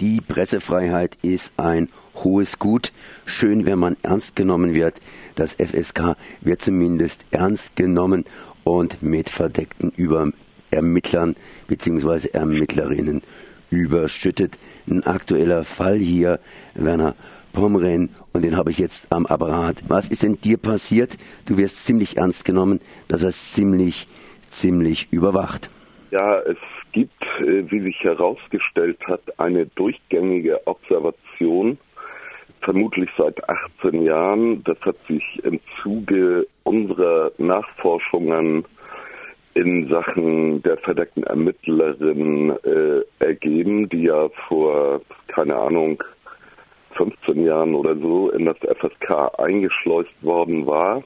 Die Pressefreiheit ist ein hohes Gut. Schön, wenn man ernst genommen wird. Das FSK wird zumindest ernst genommen und mit verdeckten Über Ermittlern bzw. Ermittlerinnen überschüttet. Ein aktueller Fall hier, Werner Pomren, und den habe ich jetzt am Apparat. Was ist denn dir passiert? Du wirst ziemlich ernst genommen, das heißt ziemlich, ziemlich überwacht. Ja, es gibt, äh, wie sich herausgestellt hat, eine durchgängige Observation, vermutlich seit 18 Jahren. Das hat sich im Zuge unserer Nachforschungen in Sachen der verdeckten Ermittlerin äh, ergeben, die ja vor, keine Ahnung, 15 Jahren oder so in das FSK eingeschleust worden war.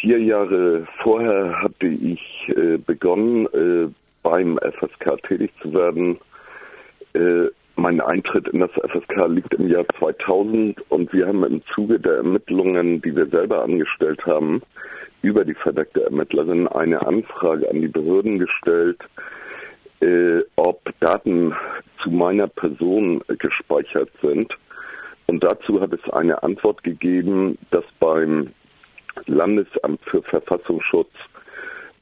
Vier Jahre vorher hatte ich äh, begonnen, äh, beim FSK tätig zu werden. Äh, mein Eintritt in das FSK liegt im Jahr 2000 und wir haben im Zuge der Ermittlungen, die wir selber angestellt haben, über die verdeckte Ermittlerin eine Anfrage an die Behörden gestellt, äh, ob Daten zu meiner Person gespeichert sind. Und dazu hat es eine Antwort gegeben, dass beim Landesamt für Verfassungsschutz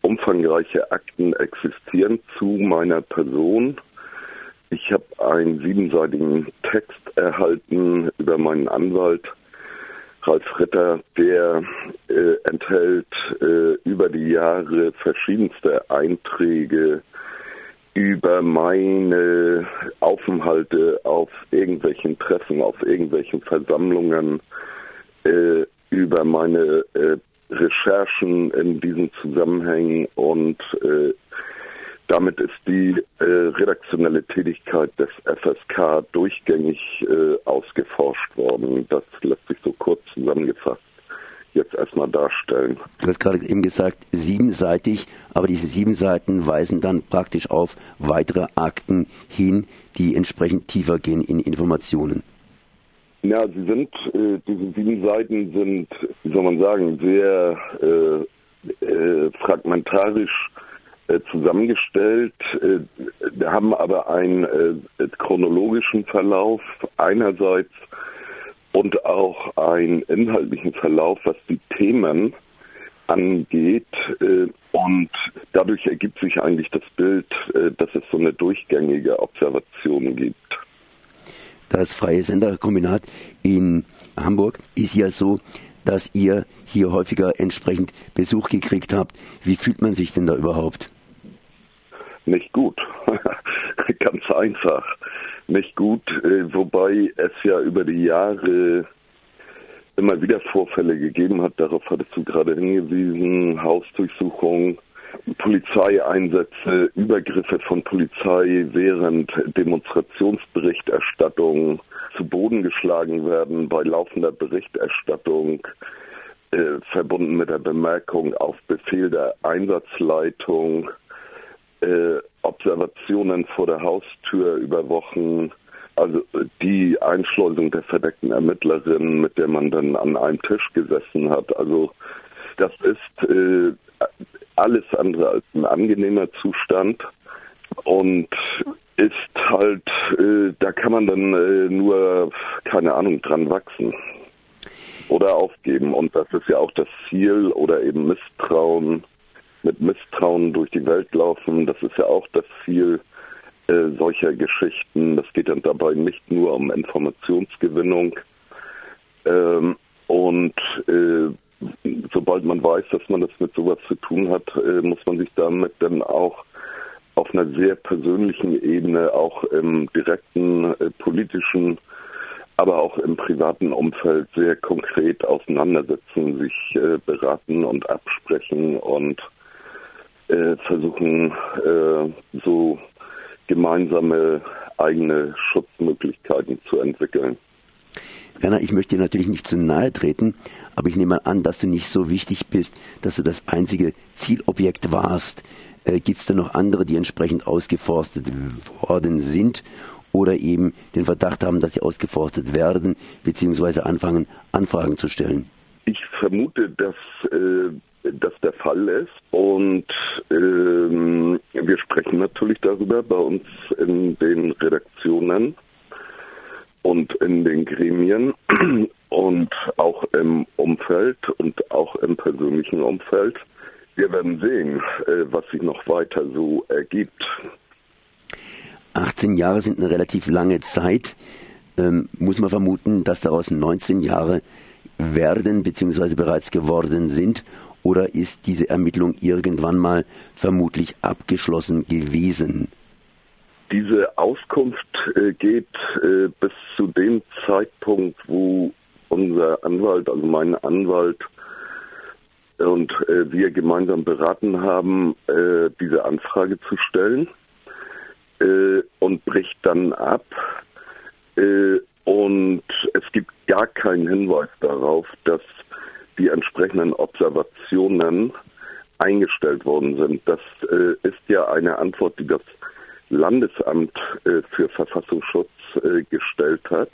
umfangreiche Akten existieren zu meiner Person. Ich habe einen siebenseitigen Text erhalten über meinen Anwalt Ralf Ritter, der äh, enthält äh, über die Jahre verschiedenste Einträge über meine Aufenthalte auf irgendwelchen Treffen, auf irgendwelchen Versammlungen, äh, über meine äh, Recherchen in diesen Zusammenhängen und äh, damit ist die äh, redaktionelle Tätigkeit des FSK durchgängig äh, ausgeforscht worden. Das lässt sich so kurz zusammengefasst jetzt erstmal darstellen. Du hast gerade eben gesagt, siebenseitig, aber diese sieben Seiten weisen dann praktisch auf weitere Akten hin, die entsprechend tiefer gehen in Informationen. Ja, sie sind, äh, diese sieben Seiten sind, wie soll man sagen, sehr äh, äh, fragmentarisch äh, zusammengestellt. Äh, wir haben aber einen äh, chronologischen Verlauf einerseits und auch einen inhaltlichen Verlauf, was die Themen angeht. Und dadurch ergibt sich eigentlich das Bild, dass es so eine durchgängige Observation gibt. Das Freie Senderkombinat in Hamburg ist ja so, dass ihr hier häufiger entsprechend Besuch gekriegt habt. Wie fühlt man sich denn da überhaupt? Nicht gut. Ganz einfach. Nicht gut, äh, wobei es ja über die Jahre immer wieder Vorfälle gegeben hat. Darauf hattest du gerade hingewiesen. Hausdurchsuchung, Polizeieinsätze, Übergriffe von Polizei während Demonstrationsberichterstattung zu Boden geschlagen werden bei laufender Berichterstattung, äh, verbunden mit der Bemerkung auf Befehl der Einsatzleitung, äh, Observationen vor der Haustür über Wochen, also die Einschleusung der verdeckten Ermittlerin, mit der man dann an einem Tisch gesessen hat. Also das ist äh, alles andere als ein angenehmer Zustand und ist halt, äh, da kann man dann äh, nur, keine Ahnung, dran wachsen oder aufgeben. Und das ist ja auch das Ziel oder eben Misstrauen, mit Misstrauen durch die Welt laufen. Das ist ja auch das Ziel äh, solcher Geschichten. Das geht dann dabei nicht nur um Informationsgewinnung. Ähm, und äh, sobald man weiß, dass man das mit sowas zu tun hat, äh, muss man sich damit dann auch auf einer sehr persönlichen Ebene, auch im direkten äh, politischen, aber auch im privaten Umfeld sehr konkret auseinandersetzen, sich äh, beraten und absprechen und äh, versuchen, äh, so gemeinsame eigene Schutzmöglichkeiten zu entwickeln. Werner, ich möchte dir natürlich nicht zu nahe treten, aber ich nehme an, dass du nicht so wichtig bist, dass du das einzige Zielobjekt warst. Äh, Gibt es da noch andere, die entsprechend ausgeforstet worden sind oder eben den Verdacht haben, dass sie ausgeforstet werden, beziehungsweise anfangen, Anfragen zu stellen? Ich vermute, dass äh, das der Fall ist. Und ähm, wir sprechen natürlich darüber bei uns in den Redaktionen und in den Gremien und auch im Umfeld und auch im persönlichen Umfeld. Wir werden sehen, äh, was sich noch weiter so ergibt. 18 Jahre sind eine relativ lange Zeit. Ähm, muss man vermuten, dass daraus 19 Jahre werden bzw. bereits geworden sind? Oder ist diese Ermittlung irgendwann mal vermutlich abgeschlossen gewesen? Diese Auskunft äh, geht äh, bis zu dem Zeitpunkt, wo unser Anwalt, also mein Anwalt, und äh, wir gemeinsam beraten haben, diese Anfrage zu stellen und bricht dann ab. Und es gibt gar keinen Hinweis darauf, dass die entsprechenden Observationen eingestellt worden sind. Das ist ja eine Antwort, die das Landesamt äh, für Verfassungsschutz gestellt hat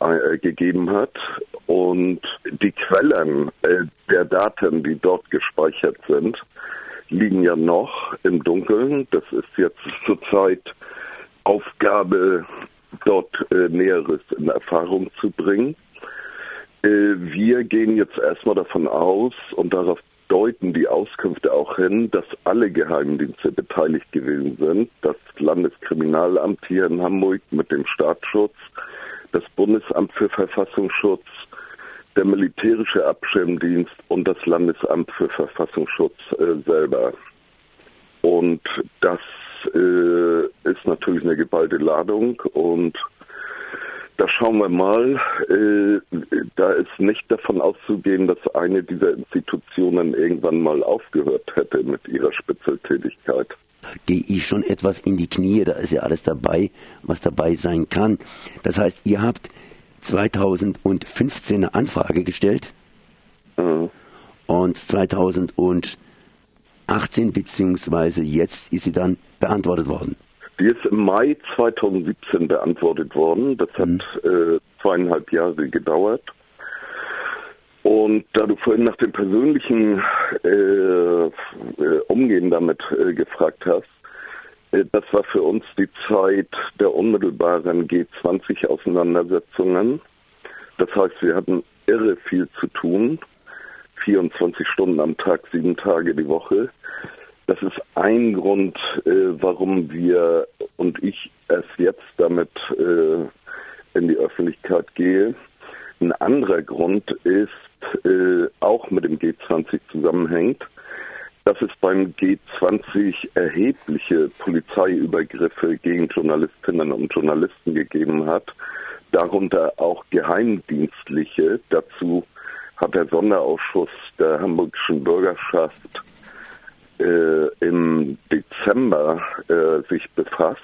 äh, gegeben hat. Und die Quellen äh, der Daten, die dort gespeichert sind, liegen ja noch im Dunkeln. Das ist jetzt zurzeit Aufgabe, dort äh, Näheres in Erfahrung zu bringen. Äh, wir gehen jetzt erstmal davon aus und darauf deuten die Auskünfte auch hin, dass alle Geheimdienste beteiligt gewesen sind. Das Landeskriminalamt hier in Hamburg mit dem Staatsschutz, das Bundesamt für Verfassungsschutz, der militärische Abschirmdienst und das Landesamt für Verfassungsschutz äh, selber. Und das äh, ist natürlich eine geballte Ladung und da schauen wir mal. Äh, da ist nicht davon auszugehen, dass eine dieser Institutionen irgendwann mal aufgehört hätte mit ihrer Spitzeltätigkeit gehe ich schon etwas in die Knie. Da ist ja alles dabei, was dabei sein kann. Das heißt, ihr habt 2015 eine Anfrage gestellt mhm. und 2018 beziehungsweise jetzt ist sie dann beantwortet worden. Die ist im Mai 2017 beantwortet worden. Das hat mhm. äh, zweieinhalb Jahre gedauert. Und da du vorhin nach dem persönlichen äh, äh, Umgehen damit äh, gefragt hast, äh, das war für uns die Zeit der unmittelbaren G20-Auseinandersetzungen. Das heißt, wir hatten irre viel zu tun, 24 Stunden am Tag, sieben Tage die Woche. Das ist ein Grund, äh, warum wir und ich erst jetzt damit äh, in die Öffentlichkeit gehe. Ein anderer Grund ist, äh, auch mit dem G20 zusammenhängt, dass es beim G20 erhebliche Polizeiübergriffe gegen Journalistinnen und Journalisten gegeben hat, darunter auch geheimdienstliche. Dazu hat der Sonderausschuss der hamburgischen Bürgerschaft äh, im Dezember äh, sich befasst.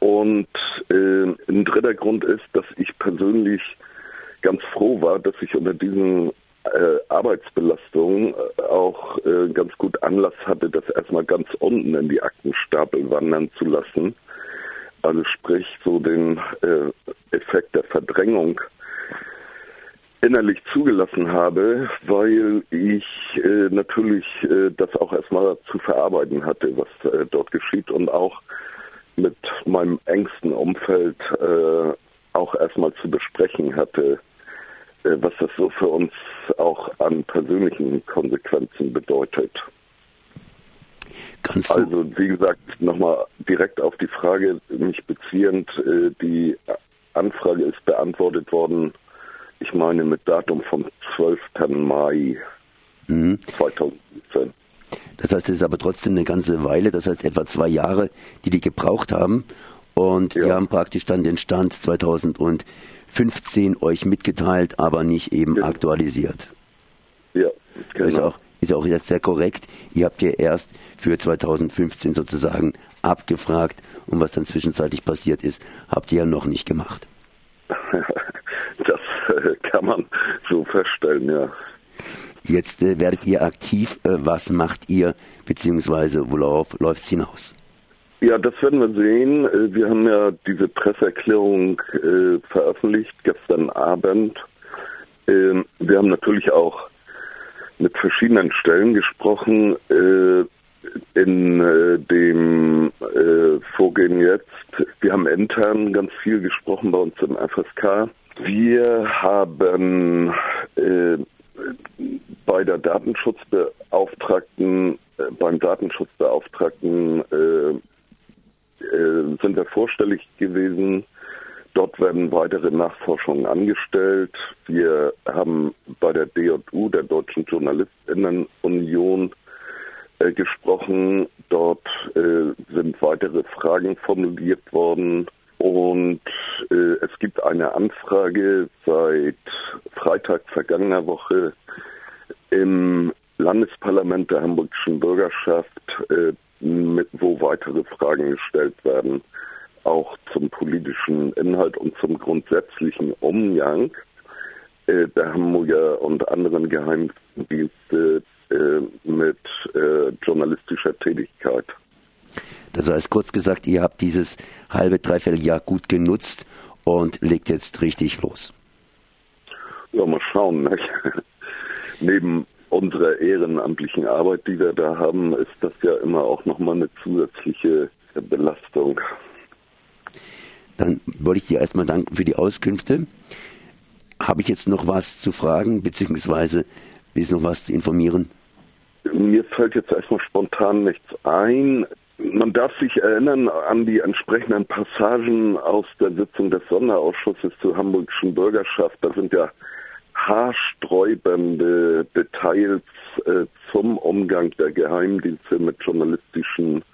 Und äh, ein dritter Grund ist, dass ich persönlich ganz froh war, dass ich unter diesen äh, Arbeitsbelastungen äh, auch äh, ganz gut Anlass hatte, das erstmal ganz unten in die Aktenstapel wandern zu lassen. Also sprich so den Effekt der Verdrängung innerlich zugelassen habe, weil ich äh, natürlich äh, das auch erstmal zu verarbeiten hatte, was äh, dort geschieht und auch mit meinem engsten Umfeld äh, auch erstmal zu besprechen hatte, äh, was das so für uns auch an persönlichen Konsequenzen bedeutet. Kannst also wie gesagt, nochmal direkt auf die Frage mich beziehend, äh, die Anfrage ist beantwortet worden, ich meine mit Datum vom 12. Mai mhm. 2017. Das heißt, es ist aber trotzdem eine ganze Weile, das heißt etwa zwei Jahre, die die gebraucht haben. Und ja. die haben praktisch dann den Stand 2015 euch mitgeteilt, aber nicht eben ja. aktualisiert. Ja, genau. Ist auch, ist auch jetzt sehr korrekt. Ihr habt ja erst für 2015 sozusagen abgefragt und was dann zwischenzeitlich passiert ist, habt ihr ja noch nicht gemacht. kann man so feststellen, ja. Jetzt äh, werdet ihr aktiv. Äh, was macht ihr, beziehungsweise worauf läuft es hinaus? Ja, das werden wir sehen. Äh, wir haben ja diese Presseerklärung äh, veröffentlicht gestern Abend. Ähm, wir haben natürlich auch mit verschiedenen Stellen gesprochen. Äh, in äh, dem Vorgehen jetzt. Wir haben intern ganz viel gesprochen bei uns im FSK. Wir haben äh, bei der Datenschutzbeauftragten, äh, beim Datenschutzbeauftragten äh, äh, sind wir vorstellig gewesen. Dort werden weitere Nachforschungen angestellt. Wir haben bei der DJU, der Deutschen Journalistinnenunion, äh, gesprochen. Dort äh, sind weitere Fragen formuliert worden. Und es gibt eine Anfrage seit Freitag vergangener Woche im Landesparlament der hamburgischen Bürgerschaft, äh, mit, wo weitere Fragen gestellt werden, auch zum politischen Inhalt und zum grundsätzlichen Umgang äh, der Hamburger und anderen Geheimdienste äh, mit journalistischer Tätigkeit. Das heißt, kurz gesagt, ihr habt dieses halbe, dreiviertel Jahr gut genutzt und legt jetzt richtig los. Ja, mal schauen. Ne? Neben unserer ehrenamtlichen Arbeit, die wir da haben, ist das ja immer auch nochmal eine zusätzliche Belastung. Dann wollte ich dir erstmal danken für die Auskünfte. Habe ich jetzt noch was zu fragen, beziehungsweise ist noch was zu informieren? Mir fällt jetzt erstmal spontan nichts ein. Man darf sich erinnern an die entsprechenden Passagen aus der Sitzung des Sonderausschusses zur hamburgischen Bürgerschaft. Da sind ja haarsträubende Details äh, zum Umgang der Geheimdienste mit journalistischen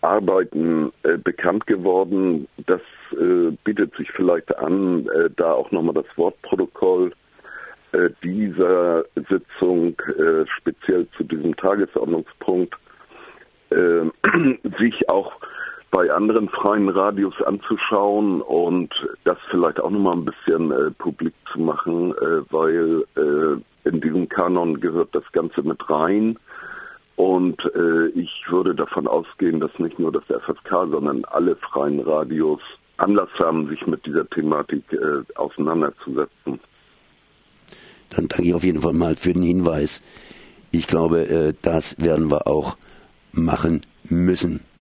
Arbeiten äh, bekannt geworden. Das äh, bietet sich vielleicht an, äh, da auch nochmal das Wortprotokoll äh, dieser Sitzung äh, speziell zu diesem Tagesordnungspunkt sich auch bei anderen freien Radios anzuschauen und das vielleicht auch nochmal ein bisschen äh, publik zu machen, äh, weil äh, in diesem Kanon gehört das Ganze mit rein. Und äh, ich würde davon ausgehen, dass nicht nur das FSK, sondern alle freien Radios Anlass haben, sich mit dieser Thematik äh, auseinanderzusetzen. Dann danke ich auf jeden Fall mal für den Hinweis. Ich glaube, äh, das werden wir auch machen müssen.